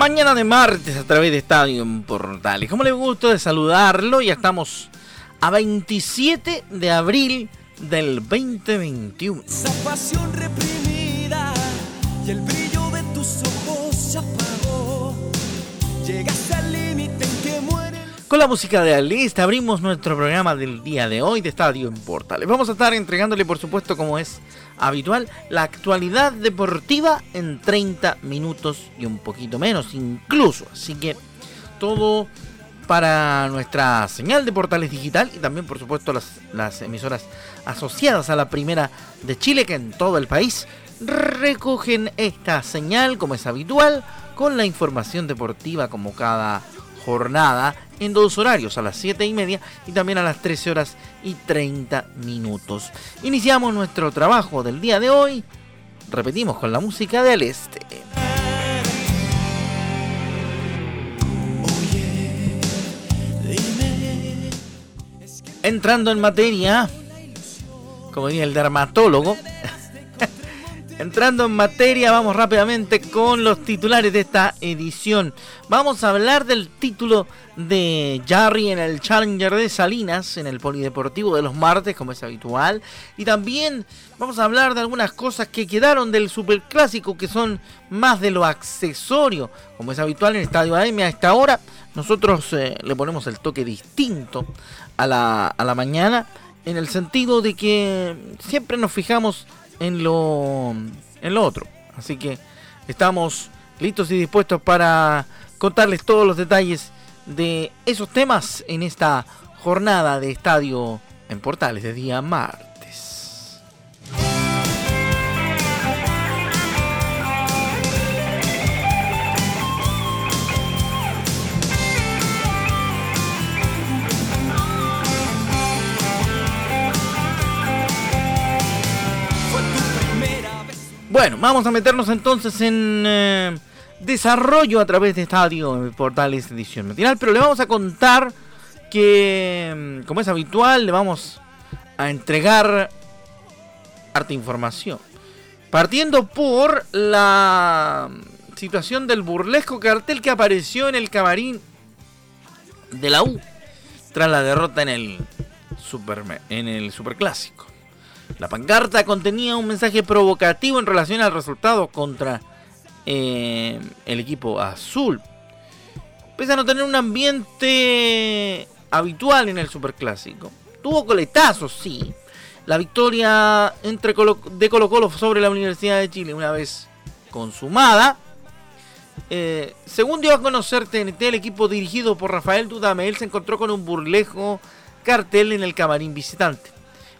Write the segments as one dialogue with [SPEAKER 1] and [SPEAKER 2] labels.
[SPEAKER 1] Mañana de martes a través de Estadio en Portales. Como les gusta de saludarlo, ya estamos a 27 de abril del 2021.
[SPEAKER 2] Esa pasión reprimida y
[SPEAKER 1] Con la música de Alista abrimos nuestro programa del día de hoy de Estadio en Portales. Vamos a estar entregándole, por supuesto, como es habitual, la actualidad deportiva en 30 minutos y un poquito menos incluso. Así que todo para nuestra señal de Portales Digital y también, por supuesto, las, las emisoras asociadas a la primera de Chile que en todo el país recogen esta señal como es habitual con la información deportiva como cada jornada en dos horarios, a las 7 y media y también a las 13 horas y 30 minutos. Iniciamos nuestro trabajo del día de hoy, repetimos con la música del este. Entrando en materia, como diría el dermatólogo, Entrando en materia, vamos rápidamente con los titulares de esta edición. Vamos a hablar del título de Jarry en el Challenger de Salinas, en el Polideportivo de los martes, como es habitual. Y también vamos a hablar de algunas cosas que quedaron del Superclásico, que son más de lo accesorio, como es habitual en Estadio AM a esta hora. Nosotros eh, le ponemos el toque distinto a la, a la mañana, en el sentido de que siempre nos fijamos en lo, en lo otro. Así que estamos listos y dispuestos para contarles todos los detalles de esos temas en esta jornada de estadio en Portales de día martes. Bueno, vamos a meternos entonces en eh, desarrollo a través de Estadio en Portales Edición Matinal, pero le vamos a contar que, mm, como es habitual, le vamos a entregar harta información. Partiendo por la mm, situación del burlesco cartel que apareció en el camarín de la U tras la derrota en el super en el superclásico. La pancarta contenía un mensaje provocativo en relación al resultado contra eh, el equipo azul. Pese a no tener un ambiente habitual en el superclásico. Tuvo coletazos, sí. La victoria entre Colo- de Colo Colo sobre la Universidad de Chile una vez consumada. Eh, según dio a conocer TNT, el equipo dirigido por Rafael Dudamel se encontró con un burlejo cartel en el camarín visitante,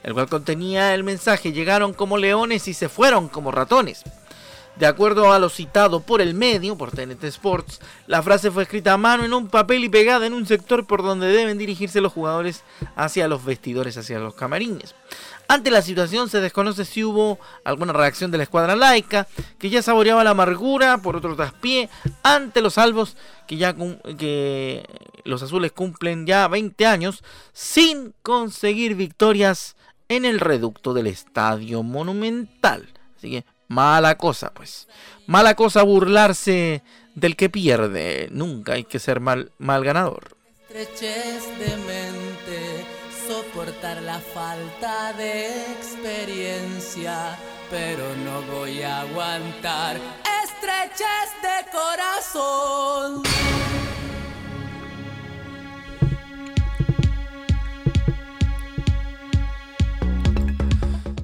[SPEAKER 1] el cual contenía el mensaje llegaron como leones y se fueron como ratones. De acuerdo a lo citado por el medio, por TNT Sports, la frase fue escrita a mano en un papel y pegada en un sector por donde deben dirigirse los jugadores hacia los vestidores, hacia los camarines. Ante la situación se desconoce si hubo alguna reacción de la escuadra laica, que ya saboreaba la amargura por otro traspié ante los salvos que ya que los azules cumplen ya 20 años sin conseguir victorias en el reducto del Estadio Monumental. Así que mala cosa, pues. Mala cosa burlarse del que pierde. Nunca hay que ser mal, mal ganador.
[SPEAKER 3] estrechez de mente, soportar la falta de experiencia, pero no voy a aguantar estrechez de corazón.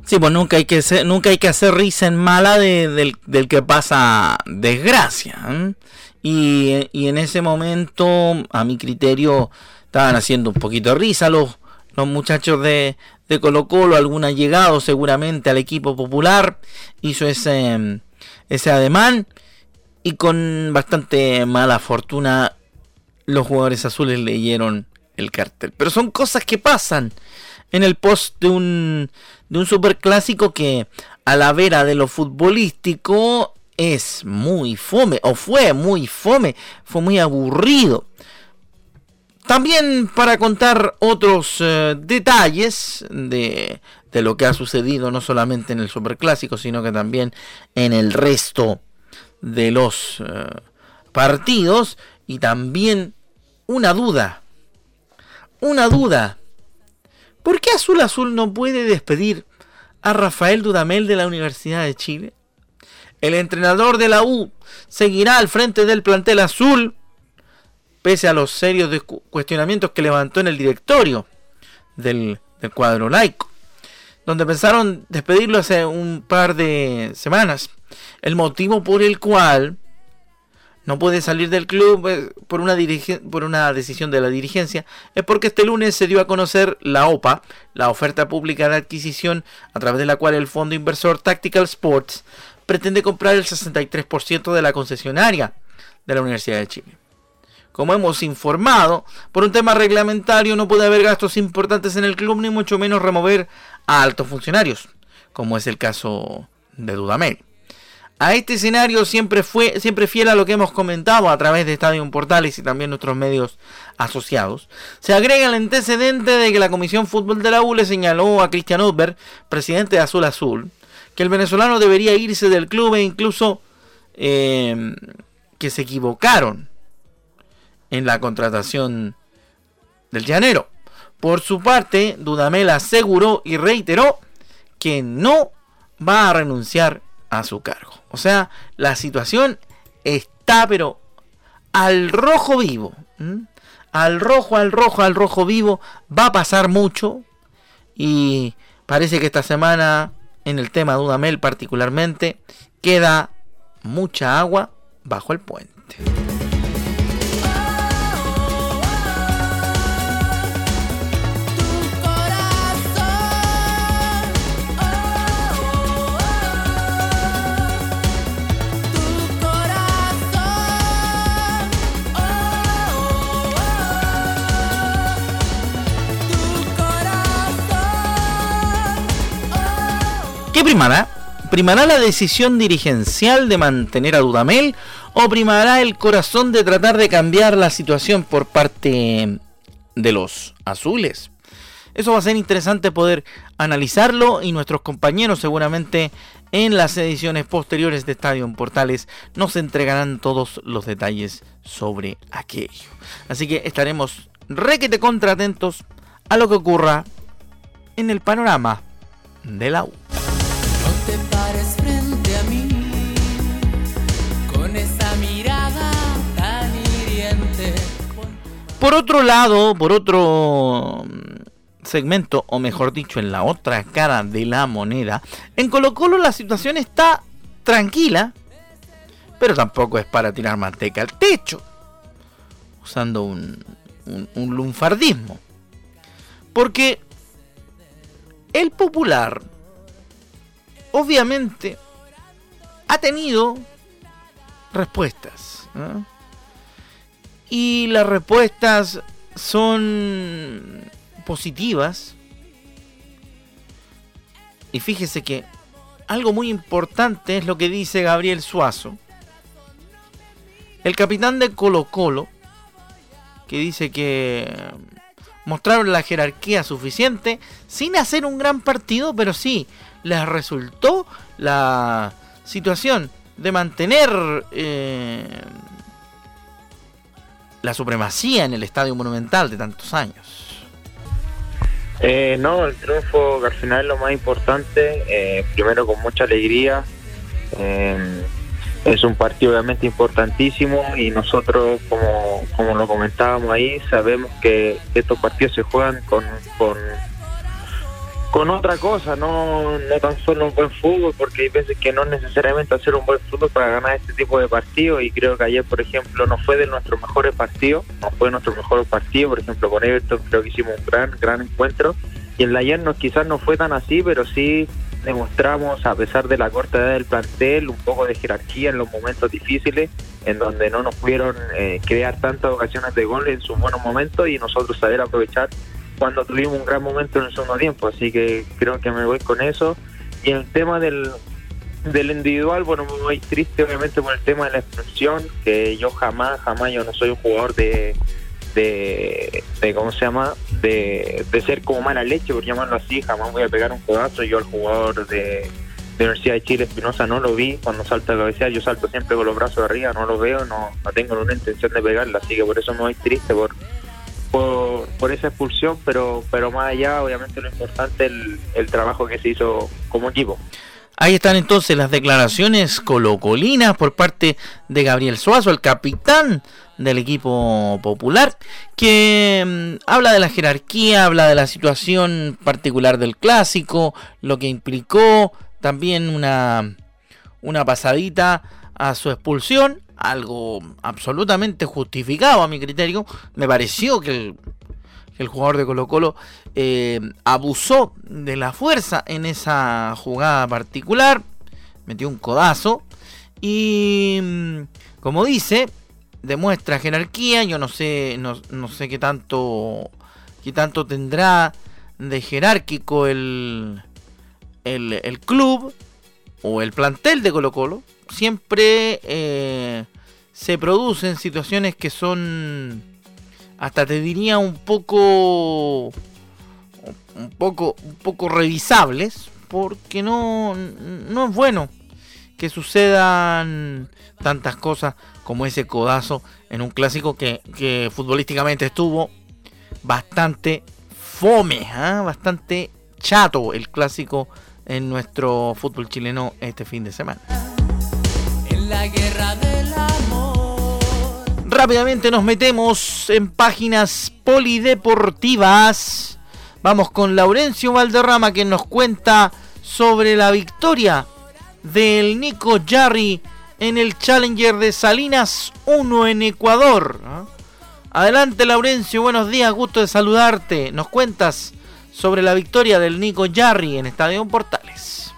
[SPEAKER 1] Sí, pues nunca hay que hacer, nunca hay que hacer risa en mala de- del, del que pasa desgracia. Y, y en ese momento, a mi criterio, estaban haciendo un poquito de risa los, los muchachos de, de Colo Colo, algún allegado seguramente al equipo popular, hizo ese, ese ademán y con bastante mala fortuna los jugadores azules leyeron el cartel. Pero son cosas que pasan en el post de un, de un superclásico que a la vera de lo futbolístico es muy fome, o fue muy fome, fue muy aburrido. También para contar otros eh, detalles de, de, lo que ha sucedido no solamente en el Superclásico, sino que también en el resto de los eh, partidos. Y también una duda. Una duda. ¿Por qué Azul Azul no puede despedir a Rafael Dudamel de la Universidad de Chile? El entrenador de la U seguirá al frente del plantel azul, pese a los serios cuestionamientos que levantó en el directorio del, cuadro laico, donde pensaron despedirlo hace un par de semanas. El motivo por el cual no puede salir del club eh, por una, por una decisión de la dirigencia es porque este lunes se dio a conocer la OPA, la oferta pública de adquisición a través de la cual el fondo inversor Tactical Sports pretende comprar el 63% de la concesionaria de la Universidad de Chile. Como hemos informado, por un tema reglamentario no puede haber gastos importantes en el club ni mucho menos remover a altos funcionarios, como es el caso de Dudamel. A este escenario siempre fue siempre fiel a lo que hemos comentado a través de Estadio Portales y también nuestros medios asociados. Se agrega el antecedente de que la Comisión Fútbol de la U le señaló a Cristian Udberg, presidente de Azul Azul, que el venezolano debería irse del club e incluso eh, que se equivocaron en la contratación del llanero. Por su parte, Dudamel aseguró y reiteró que no va a renunciar a su cargo. O sea, la situación está pero al rojo vivo. Al rojo, al rojo, al rojo vivo. Va a pasar mucho. Y parece que esta semana en el tema Dudamel particularmente, queda mucha agua bajo el puente. Primará? ¿Primará la decisión dirigencial de mantener a Dudamel o primará el corazón de tratar de cambiar la situación por parte de los azules? Eso va a ser interesante poder analizarlo y nuestros compañeros seguramente en las ediciones posteriores de Estadio Portales nos entregarán todos los detalles sobre aquello. Así que estaremos requete contra atentos a lo que ocurra en el panorama de la U. Por otro lado, por otro mm, segmento, o mejor dicho, en la otra cara de la moneda, en Colo Colo la situación está tranquila, pero tampoco es para tirar manteca al techo, usando un, un lunfardismo. Porque el popular, obviamente, ha tenido respuestas. Y las respuestas son positivas. Y fíjese que algo muy importante es lo que dice Gabriel Suazo, el capitán de Colo Colo, que dice que mostraron la jerarquía suficiente sin hacer un gran partido, pero sí les resultó la situación de mantener eh, la supremacía en el Estadio Monumental de tantos años.
[SPEAKER 4] Eh, no, el triunfo que al final es lo más importante, eh, primero con mucha alegría. Eh, es un partido obviamente importantísimo y nosotros, como, como lo comentábamos ahí, sabemos que estos partidos se juegan con, con con otra cosa, no, no tan solo un buen fútbol, porque hay veces que no necesariamente hacer un buen fútbol para ganar este tipo de partidos y creo que ayer, por ejemplo, no fue de nuestros mejores partidos, no fue de nuestros mejores partidos, por ejemplo, con Everton creo que hicimos un gran, gran encuentro y en la ayer no, quizás no fue tan así, pero sí demostramos, a pesar de la corta edad del plantel, un poco de jerarquía en los momentos difíciles, en donde no nos pudieron eh, crear tantas ocasiones de gol en sus buenos momentos y nosotros saber aprovechar cuando tuvimos un gran momento en el segundo tiempo. Así que creo que me voy con eso. Y el tema del, del individual, bueno, me voy triste obviamente por el tema de la expresión, que yo jamás, jamás, yo no soy un jugador de, de, ¿cómo se llama? De, de, ser como mala leche, por llamarlo así, jamás voy a pegar un codazo. Yo al jugador de, de Universidad de Chile, Espinosa, no lo vi cuando salta a cabecear, yo salto siempre con los brazos arriba, no lo veo, no, no tengo una intención de pegarla, así que por eso me voy triste por, por, por esa expulsión, pero, pero más allá, obviamente lo importante es el, el trabajo que se hizo como equipo.
[SPEAKER 1] Ahí están entonces las declaraciones colocolinas por parte de Gabriel Suazo, el capitán del equipo popular, que mm, habla de la jerarquía, habla de la situación particular del clásico, lo que implicó también una, una pasadita a su expulsión, algo absolutamente justificado a mi criterio. Me pareció que el, jugador de Colo Colo eh, abusó de la fuerza en esa jugada particular, metió un codazo. Y mm, como dice, demuestra jerarquía, yo no sé, no, no sé qué tanto, qué tanto tendrá de jerárquico el, el, el, club o el plantel de Colo Colo, siempre eh, se producen situaciones que son, hasta te diría, un poco un poco, un poco revisables, porque no, no es bueno que sucedan tantas cosas como ese codazo en un clásico que, que futbolísticamente estuvo bastante fome, ¿eh? bastante chato el clásico en nuestro fútbol chileno este fin de semana.
[SPEAKER 3] La guerra del amor.
[SPEAKER 1] Rápidamente nos metemos en páginas polideportivas. Vamos con Laurencio Valderrama que nos cuenta sobre la victoria del Nico Jarry en el Challenger de Salinas 1 en Ecuador. Adelante Laurencio, buenos días, gusto de saludarte. Nos cuentas sobre la victoria del Nico Jarry en Estadio Portales.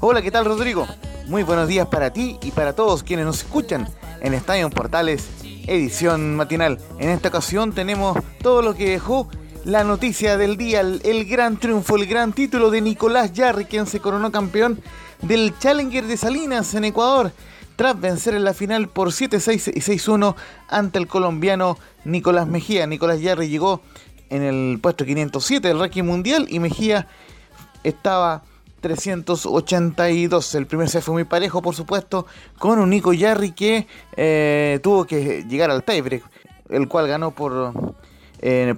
[SPEAKER 5] Hola, ¿qué tal Rodrigo? Muy buenos días para ti y para todos quienes nos escuchan en Estadio Portales, edición matinal. En esta ocasión tenemos todo lo que dejó la noticia del día, el, gran triunfo, el gran título de Nicolás Yarri, quien se coronó campeón del Challenger de Salinas en Ecuador, tras vencer en la final por 7-6 y 6-1 ante el colombiano Nicolás Mejía. Nicolás Yarri llegó en el puesto 507 del ranking mundial y Mejía estaba 382. El primer set fue muy parejo, por supuesto, con un Nico Yarri que eh, tuvo que llegar al tiebreak, el cual ganó por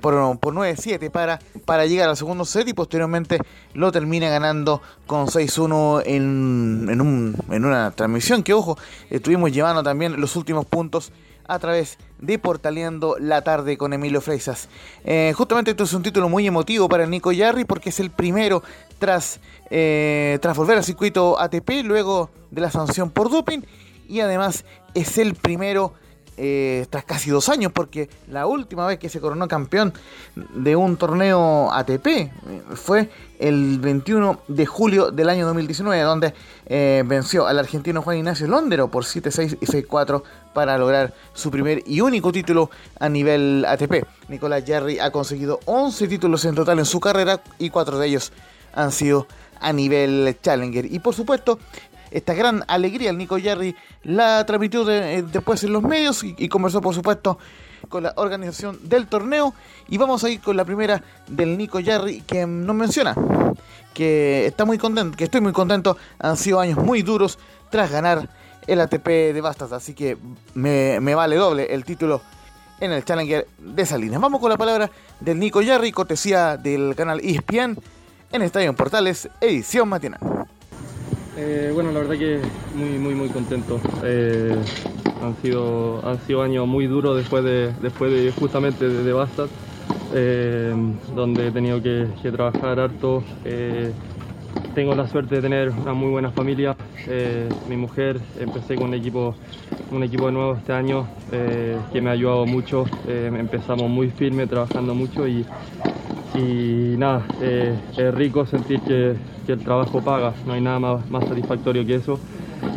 [SPEAKER 5] por, por 9-7 para, para llegar al segundo set y posteriormente lo termina ganando con 6-1 en, en, un, en una transmisión que, ojo, estuvimos llevando también los últimos puntos a través de Portaleando la tarde con Emilio Freisas. Eh, justamente esto es un título muy emotivo para Nico Yarri porque es el primero tras, eh, tras volver al circuito ATP luego de la sanción por doping y además es el primero eh, tras casi dos años, porque la última vez que se coronó campeón de un torneo ATP eh, fue el 21 de julio del año 2019, donde eh, venció al argentino Juan Ignacio Londero por 7-6 y 6-4 para lograr su primer y único título a nivel ATP. Nicolás Jarry ha conseguido 11 títulos en total en su carrera y 4 de ellos han sido a nivel Challenger. Y por supuesto, esta gran alegría. El Nico Jerry la transmitió eh, después en los medios y, conversó, por supuesto, con la organización del torneo. Y vamos a ir con la primera del Nico Jerry que nos menciona que está muy contento, que estoy muy contento. Han sido años muy duros tras ganar el ATP de Bastas, así que me, vale doble el título en el Challenger de Salinas. Vamos con la palabra del Nico Jerry, cortesía del canal ESPN en Estadio Portales, edición matinal.
[SPEAKER 6] Eh, bueno, la verdad que muy, muy, muy contento. Eh, han, sido, han sido años muy duros después de, después de justamente de, Bastat, eh, donde he tenido que, trabajar harto. tengo la suerte de tener una muy buena familia. mi mujer, empecé con un equipo, un equipo nuevo este año que me ha ayudado mucho. empezamos muy firme, trabajando mucho y y nada, eh, es rico sentir que, el trabajo paga, no hay nada más, más satisfactorio que eso.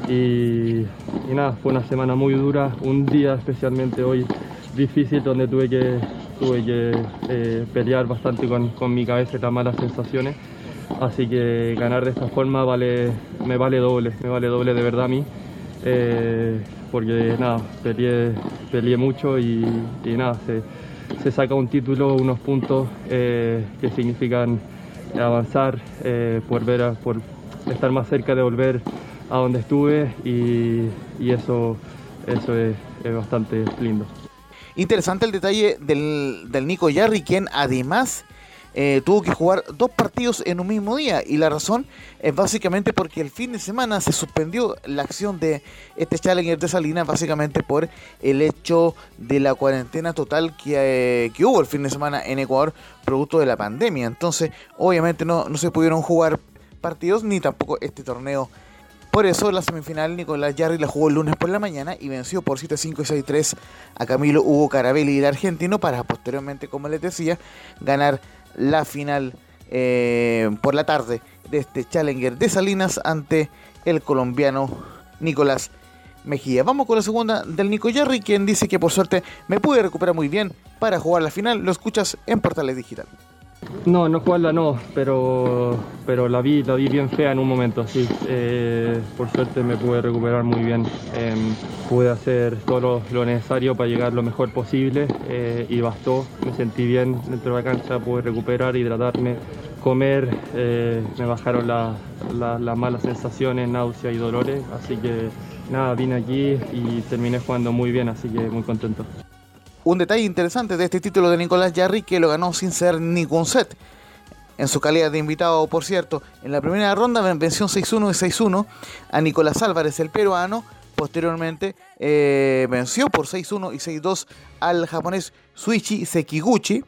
[SPEAKER 6] Y, nada, fue una semana muy dura, un día especialmente hoy difícil donde tuve que, tuve que eh, pelear bastante con, con, mi cabeza y las malas sensaciones. Así que ganar de esta forma vale, me vale doble, me vale doble de verdad a mí. Eh, porque nada, peleé, peleé mucho y, nada, se, saca un título, unos puntos eh, que significan avanzar, eh, por estar más cerca de volver a donde estuve y, eso, eso es, bastante lindo.
[SPEAKER 5] Interesante el detalle del, del Nico Yarri, quien además eh, tuvo que jugar dos partidos en un mismo día y la razón es básicamente porque el fin de semana se suspendió la acción de este Challenger de Salinas básicamente por el hecho de la cuarentena total que, eh, que hubo el fin de semana en Ecuador producto de la pandemia. Entonces obviamente no, no se pudieron jugar partidos ni tampoco este torneo por eso la semifinal Nicolás Jarry la jugó el lunes por la mañana y venció por 7-5 y 6-3 a Camilo Hugo Carabelli, el argentino, para posteriormente, como les decía, ganar la final eh, por la tarde de este Challenger de Salinas ante el colombiano Nicolás Mejía. Vamos con la segunda del Nico Jerry, quien dice que por suerte me pude recuperar muy bien para jugar la final. Lo escuchas en Portales Digital.
[SPEAKER 6] No, no jugarla no, pero, pero la vi, la vi bien fea en un momento, sí. Eh, por suerte me pude recuperar muy bien. Em, pude hacer todo lo, necesario para llegar lo mejor posible eh, y bastó. Me sentí bien dentro de la cancha, pude recuperar, hidratarme, comer, eh, me bajaron las malas sensaciones, náuseas y dolores. Así que nada, vine aquí y terminé jugando muy bien, así que muy contento.
[SPEAKER 5] Un detalle interesante de este título de Nicolás Jarry que lo ganó sin ser ningún set. En su calidad de invitado, por cierto, en la primera ronda venció 6-1 y 6-1 a Nicolás Álvarez, el peruano. Posteriormente eh, venció por 6-1 y 6-2 al japonés Suichi Sekiguchi.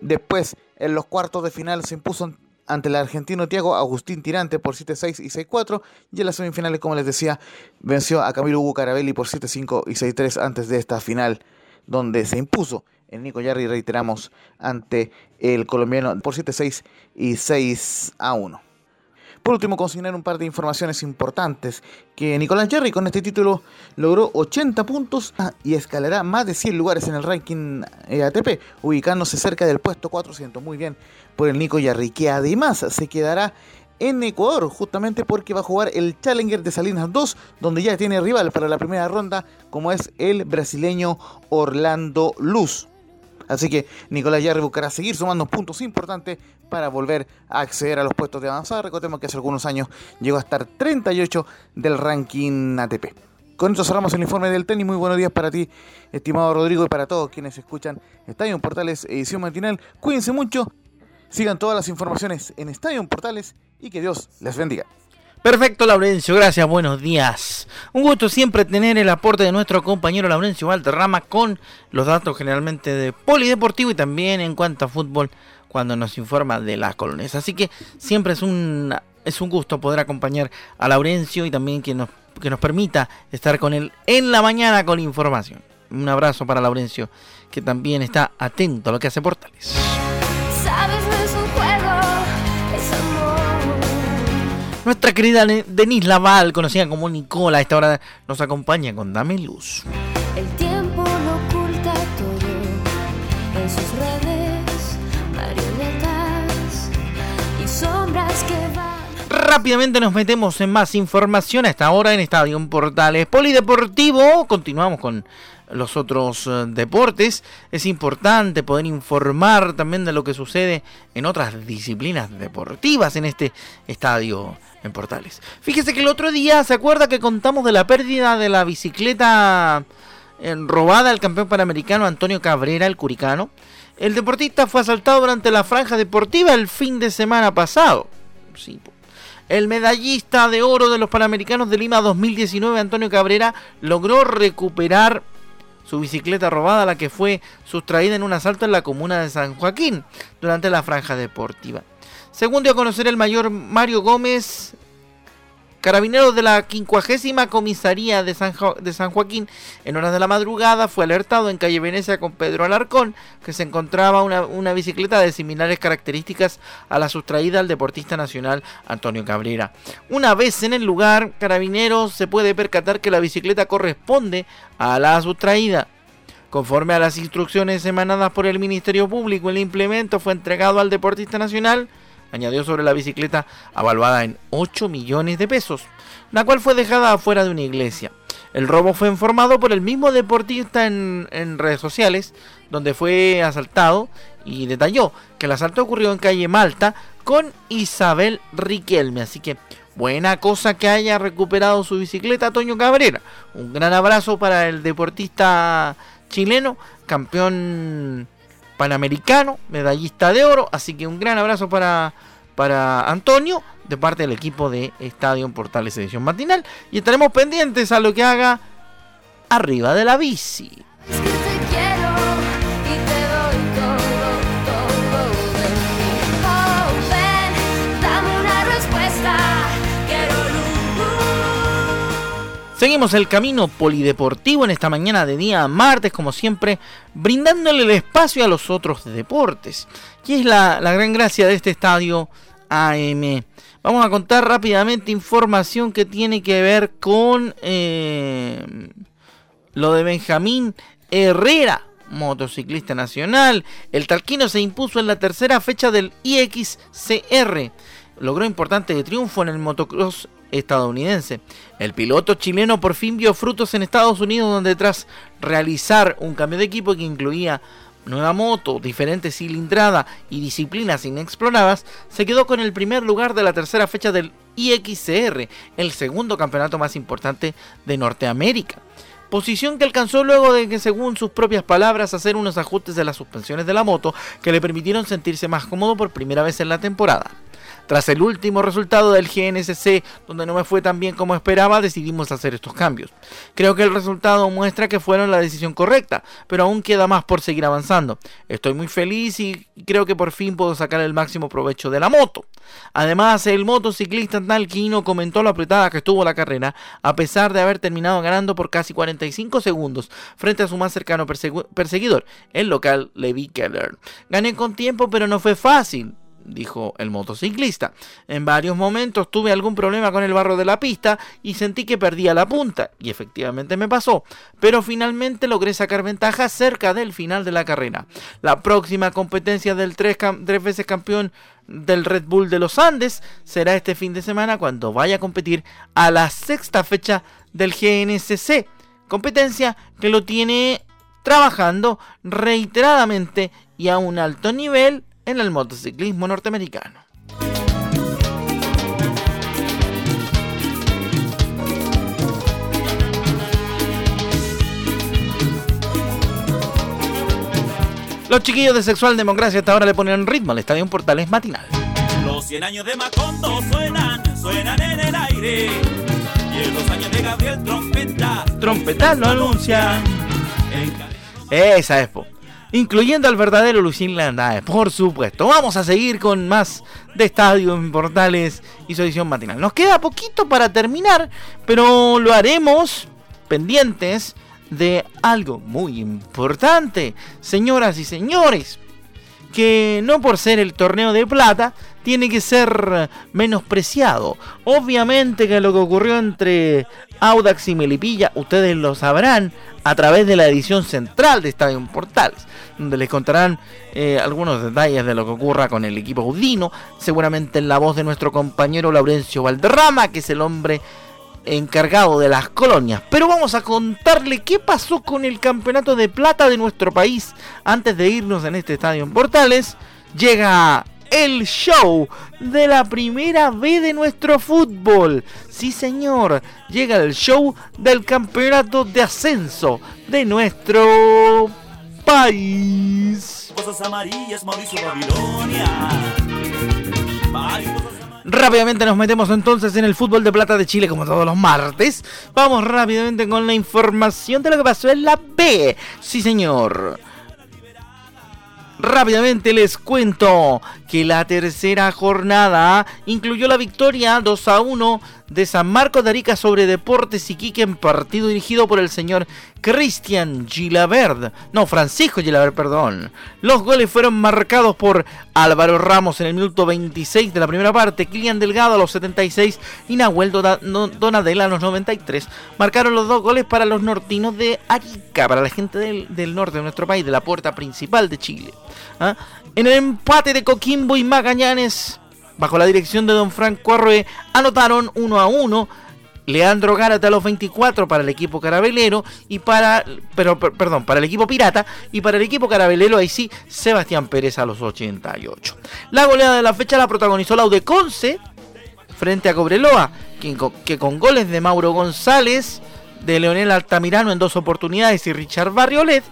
[SPEAKER 5] Después, en los cuartos de final, se impuso ante el argentino Tiago Agustín Tirante por 7-6 y 6-4. Y en las semifinales, como les decía, venció a Camilo Hugo Carabelli por 7-5 y 6-3 antes de esta final donde se impuso el Nico Yarri, reiteramos, ante el colombiano por 7-6 y 6 a 1. Por último, consignar un par de informaciones importantes, que Nicolás Jarry con este título logró 80 puntos y escalará más de 100 lugares en el ranking eh, ATP, ubicándose cerca del puesto 400. Muy bien por el Nico Yarri, que además se quedará en Ecuador, justamente porque va a jugar el Challenger de Salinas 2, donde ya tiene rival para la primera ronda, como es el brasileño Orlando Luz. Así que Nicolás Yarri buscará seguir sumando puntos importantes para volver a acceder a los puestos de avanzada. Recordemos que hace algunos años llegó a estar 38 del ranking ATP. Con esto cerramos el informe del tenis. Muy buenos días para ti, estimado Rodrigo, y para todos quienes escuchan Estadio Portales Edición Matinal. Cuídense mucho. Sigan todas las informaciones en Estadio Portales y que Dios les bendiga.
[SPEAKER 1] Perfecto, Laurencio, gracias, buenos días. Un gusto siempre tener el aporte de nuestro compañero Laurencio Valterrama con los datos generalmente de polideportivo y también en cuanto a fútbol cuando nos informa de las colonias. Así que siempre es un, es un gusto poder acompañar a Laurencio y también que nos, que nos permita estar con él en la mañana con información. Un abrazo para Laurencio, que también está atento a lo que hace Portales. Nuestra querida Denise Laval, conocida como Nicola, a esta hora nos acompaña con Dame Luz.
[SPEAKER 7] El tiempo lo oculta todo en sus redes, marionetas y sombras que van.
[SPEAKER 1] Rápidamente nos metemos en más información a esta hora en Estadio Portales Polideportivo. Continuamos con los otros eh, deportes. Es importante poder informar también de lo que sucede en otras disciplinas deportivas en este estadio en Portales. Fíjese que el otro día, ¿se acuerda que contamos de la pérdida de la bicicleta eh, robada al campeón panamericano Antonio Cabrera, el curicano? El deportista fue asaltado durante la franja deportiva el fin de semana pasado. Sí, el medallista de oro de los Panamericanos de Lima 2019, Antonio Cabrera, logró recuperar su bicicleta robada, la que fue sustraída en un asalto en la comuna de San Joaquín durante la franja deportiva. Según dio a conocer el mayor Mario Gómez, Carabineros de la 50 Comisaría de San, de San, Joaquín, en horas de la madrugada, fue alertado en calle Venecia con Pedro Alarcón que se encontraba una, una, bicicleta de similares características a la sustraída al deportista nacional Antonio Cabrera. Una vez en el lugar, Carabineros se puede percatar que la bicicleta corresponde a la sustraída. Conforme a las instrucciones emanadas por el Ministerio Público, el implemento fue entregado al deportista nacional añadió sobre la bicicleta avaluada en 8 millones de pesos, la cual fue dejada afuera de una iglesia. El robo fue informado por el mismo deportista en, en, redes sociales, donde fue asaltado y detalló que el asalto ocurrió en calle Malta con Isabel Riquelme. Así que buena cosa que haya recuperado su bicicleta Toño Cabrera. Un gran abrazo para el deportista chileno, campeón panamericano, medallista de oro. Así que un gran abrazo para, para Antonio de parte del equipo de Estadio Portales Edición Matinal. Y estaremos pendientes a lo que haga arriba de la bici. Seguimos el camino polideportivo en esta mañana de día martes, como siempre, brindándole el espacio a los otros deportes. Y es la, la gran gracia de este estadio AM. Vamos a contar rápidamente información que tiene que ver con eh, lo de Benjamín Herrera, motociclista nacional. El talquino se impuso en la tercera fecha del IXCR. Logró importante triunfo en el motocross estadounidense. El piloto chileno por fin vio frutos en Estados Unidos donde tras realizar un cambio de equipo que incluía nueva moto, diferente cilindrada y disciplinas inexploradas, se quedó con el primer lugar de la tercera fecha del IXCR, el segundo campeonato más importante de Norteamérica. Posición que alcanzó luego de que, según sus propias palabras, hacer unos ajustes de las suspensiones de la moto que le permitieron sentirse más cómodo por primera vez en la temporada. Tras el último resultado del GNSC, donde no me fue tan bien como esperaba, decidimos hacer estos cambios. Creo que el resultado muestra que fueron la decisión correcta, pero aún queda más por seguir avanzando. Estoy muy feliz y creo que por fin puedo sacar el máximo provecho de la moto. Además, el motociclista Talquino comentó lo apretada que estuvo la carrera, a pesar de haber terminado ganando por casi 45 segundos frente a su más cercano perseguidor, el local Levi Keller. Gané con tiempo, pero no fue fácil dijo el motociclista. En varios momentos tuve algún problema con el barro de la pista y sentí que perdía la punta, y efectivamente me pasó, pero finalmente logré sacar ventaja cerca del final de la carrera. La próxima competencia del tres, veces campeón del Red Bull de los Andes será este fin de semana cuando vaya a competir a la sexta fecha del GNCC, competencia que lo tiene trabajando reiteradamente y a un alto nivel en el motociclismo norteamericano. Los chiquillos de Sexual Democracia hasta ahora le ponen ritmo al Estadio Portales matinal.
[SPEAKER 8] Los 100 años de Macondo suenan, suenan en el aire. Y en los años de Gabriel Trompeta,
[SPEAKER 1] Trompeta lo anuncia. Esa es, po incluyendo al verdadero Lucín Landae, por supuesto. Vamos a seguir con más de Estadio en Portales y su edición matinal. Nos queda poquito para terminar, pero lo haremos pendientes de algo muy importante, señoras y señores, que no por ser el torneo de plata tiene que ser menospreciado. Obviamente que lo que ocurrió entre Audax y Melipilla, ustedes lo sabrán a través de la edición central de Estadio Portales donde les contarán eh, algunos detalles de lo que ocurra con el equipo Udino, seguramente en la voz de nuestro compañero Laurencio Valderrama, que es el hombre encargado de las colonias. Pero vamos a contarle qué pasó con el campeonato de plata de nuestro país. Antes de irnos en este estadio Portales, llega el show de la primera B de nuestro fútbol. Sí, señor, llega el show del campeonato de ascenso de nuestro país. Rápidamente nos metemos entonces en el fútbol de plata de Chile como todos los martes. Vamos rápidamente con la información de lo que pasó en la B. Sí, señor. Rápidamente les cuento que la tercera jornada incluyó la victoria 2 a 1 de San Marcos de Arica sobre Deportes Iquique en partido dirigido por el señor Cristian Gilabert. No, Francisco Gilabert, perdón. Los goles fueron marcados por Álvaro Ramos en el minuto 26 de la primera parte, Kilian Delgado a los 76 y Nahuel Donadela a los 93. Marcaron los dos goles para los nortinos de Arica, para la gente del, norte de nuestro país, de la puerta principal de Chile. ¿Ah? En el empate de Coquimbo y Magallanes, bajo la dirección de don Franco Arroe, anotaron 1 a 1. Leandro Gárate a los 24 para el equipo carabelero y para, pero, perdón, para el equipo pirata y para el equipo carabelero ahí sí, Sebastián Pérez a los 88. La goleada de la fecha la protagonizó Laude Conce frente a Cobreloa, que con goles de Mauro González, de Leonel Altamirano en dos oportunidades y Richard Barriolet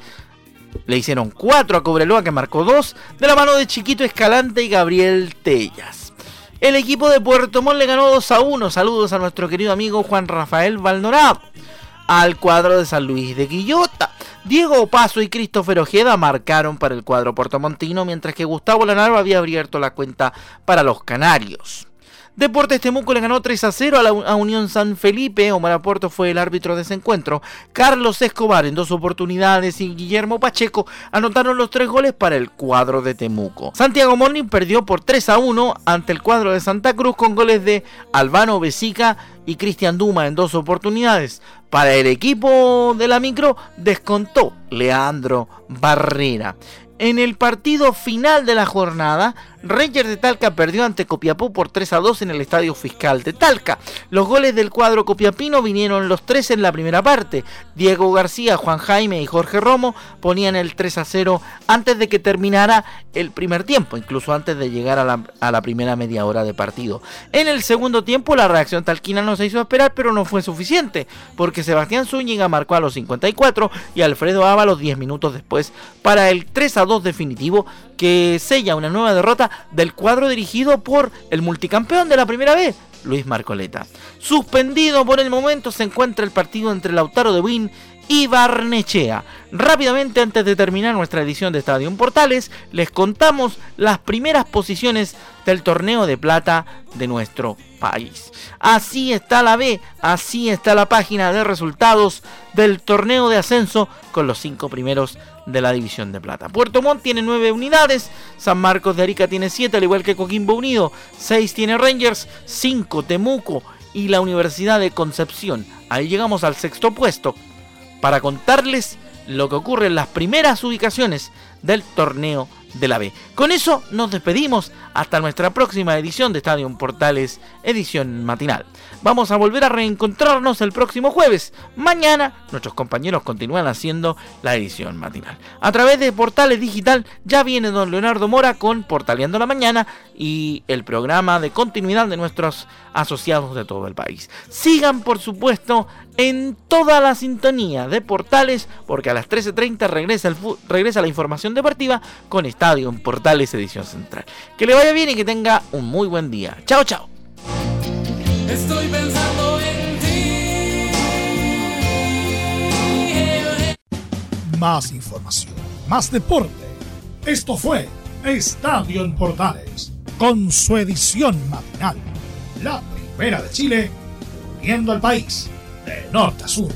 [SPEAKER 1] le hicieron 4 a Cobreloa que marcó 2 de la mano de Chiquito Escalante y Gabriel Tellas. El equipo de Puerto Montt le ganó 2 a 1. Saludos a nuestro querido amigo Juan Rafael Valdorado. Al cuadro de San Luis de Guillota. Diego Paso y Christopher Ojeda marcaron para el cuadro portomontino, mientras que Gustavo Lanarva había abierto la cuenta para los canarios. Deportes Temuco le ganó 3 a 0 a la Unión San Felipe. Omar Aporto fue el árbitro de ese encuentro. Carlos Escobar en dos oportunidades y Guillermo Pacheco anotaron los tres goles para el cuadro de Temuco. Santiago Morning perdió por 3 a 1 ante el cuadro de Santa Cruz con goles de Albano Besica y Cristian Duma en dos oportunidades. Para el equipo de la micro descontó Leandro Barrera. En el partido final de la jornada, Rangers de Talca perdió ante Copiapó por 3 a 2 en el Estadio Fiscal de Talca. Los goles del cuadro copiapino vinieron los tres en la primera parte. Diego García, Juan Jaime y Jorge Romo ponían el 3 a 0 antes de que terminara el primer tiempo, incluso antes de llegar a la, primera media hora de partido. En el segundo tiempo la reacción talquina no se hizo esperar, pero no fue suficiente, porque Sebastián Zúñiga marcó a los 54 y Alfredo Ábalos 10 minutos después para el 3 a 2 definitivo que sella una nueva derrota del cuadro dirigido por el multicampeón de la primera vez, Luis Marcoleta. Suspendido por el momento se encuentra el partido entre Lautaro de Win y Barnechea. Rápidamente, antes de terminar nuestra edición de Estadio Portales, les contamos las primeras posiciones del torneo de plata de nuestro país. Así está la B, así está la página de resultados del torneo de ascenso con los cinco primeros de la división de plata. Puerto Montt tiene nueve unidades, San Marcos de Arica tiene siete, al igual que Coquimbo Unido, seis tiene Rangers, cinco Temuco y la Universidad de Concepción. Ahí llegamos al sexto puesto para contarles lo que ocurre en las primeras ubicaciones del torneo de la B. Con eso nos despedimos hasta nuestra próxima edición de Estadio Portales, edición matinal. Vamos a volver a reencontrarnos el próximo jueves. Mañana nuestros compañeros continúan haciendo la edición matinal. A través de Portales Digital ya viene don Leonardo Mora con Portaleando la Mañana y el programa de continuidad de nuestros asociados de todo el país. Sigan por supuesto en toda la sintonía de Portales porque a las 13.30 regresa, regresa la información deportiva con Estadio en Portales Edición Central. Que le vaya bien y que tenga un muy buen día. Chao, chao. Estoy pensando en
[SPEAKER 9] ti. Más información, más deporte. Esto fue Estadio en Portales, con su edición matinal. La primera de Chile, viendo al país norte a sur.